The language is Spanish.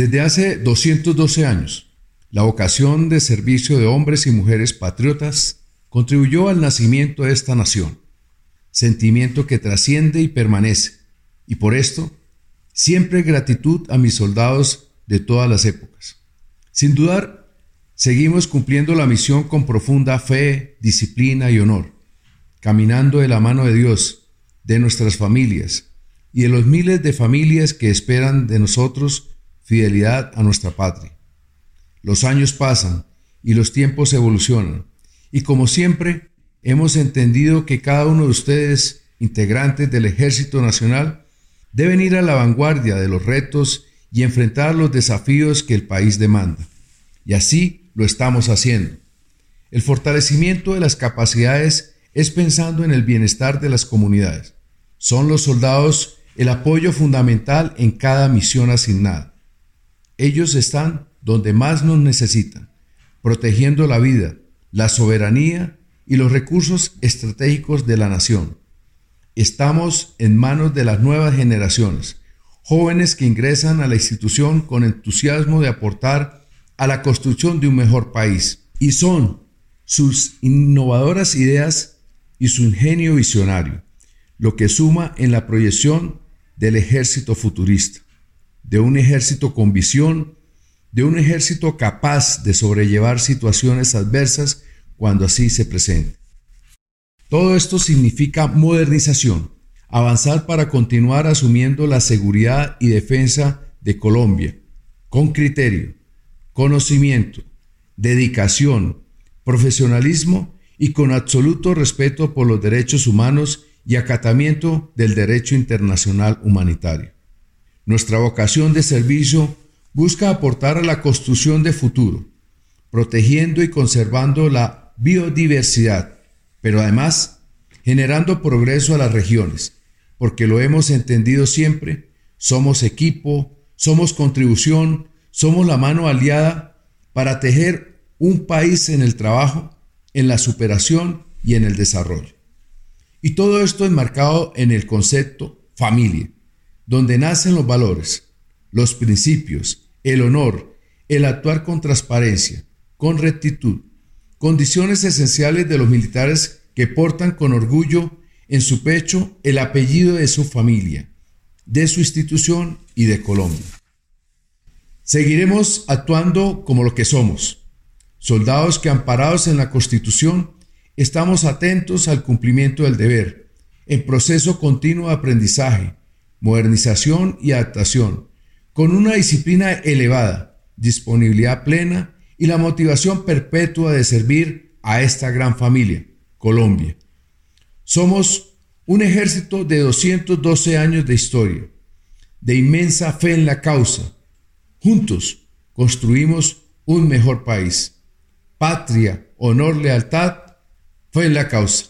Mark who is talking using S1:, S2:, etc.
S1: Desde hace 212 años, la vocación de servicio de hombres y mujeres patriotas contribuyó al nacimiento de esta nación, sentimiento que trasciende y permanece, y por esto siempre gratitud a mis soldados de todas las épocas. Sin dudar, seguimos cumpliendo la misión con profunda fe, disciplina y honor, caminando de la mano de Dios, de nuestras familias y de los miles de familias que esperan de nosotros fidelidad a nuestra patria. Los años pasan y los tiempos evolucionan, y como siempre, hemos entendido que cada uno de ustedes, integrantes del Ejército Nacional, deben ir a la vanguardia de los retos y enfrentar los desafíos que el país demanda. Y así lo estamos haciendo. El fortalecimiento de las capacidades es pensando en el bienestar de las comunidades. Son los soldados el apoyo fundamental en cada misión asignada. Ellos están donde más nos necesitan, protegiendo la vida, la soberanía y los recursos estratégicos de la nación. Estamos en manos de las nuevas generaciones, jóvenes que ingresan a la institución con entusiasmo de aportar a la construcción de un mejor país. Y son sus innovadoras ideas y su ingenio visionario, lo que suma en la proyección del ejército futurista, de un ejército con visión, de un ejército capaz de sobrellevar situaciones adversas cuando así se presente. Todo esto significa modernización, avanzar para continuar asumiendo la seguridad y defensa de Colombia, con criterio, conocimiento, dedicación, profesionalismo y con absoluto respeto por los derechos humanos y acatamiento del derecho internacional humanitario. Nuestra vocación de servicio busca aportar a la construcción de futuro, protegiendo y conservando la biodiversidad, pero además generando progreso a las regiones, porque lo hemos entendido siempre, somos equipo, somos contribución, somos la mano aliada para tejer un país en el trabajo, en la superación y en el desarrollo. Y todo esto enmarcado en el concepto familia, donde nacen los valores, los principios, el honor, el actuar con transparencia, con rectitud, condiciones esenciales de los militares que portan con orgullo en su pecho el apellido de su familia, de su institución y de Colombia. Seguiremos actuando como lo que somos, soldados que amparados en la Constitución estamos atentos al cumplimiento del deber, en proceso continuo de aprendizaje, modernización y adaptación, con una disciplina elevada, disponibilidad plena y la motivación perpetua de servir a esta gran familia, Colombia. Somos un ejército de 212 años de historia, de inmensa fe en la causa. Juntos construimos un mejor país. Patria, honor, lealtad, fue en la causa.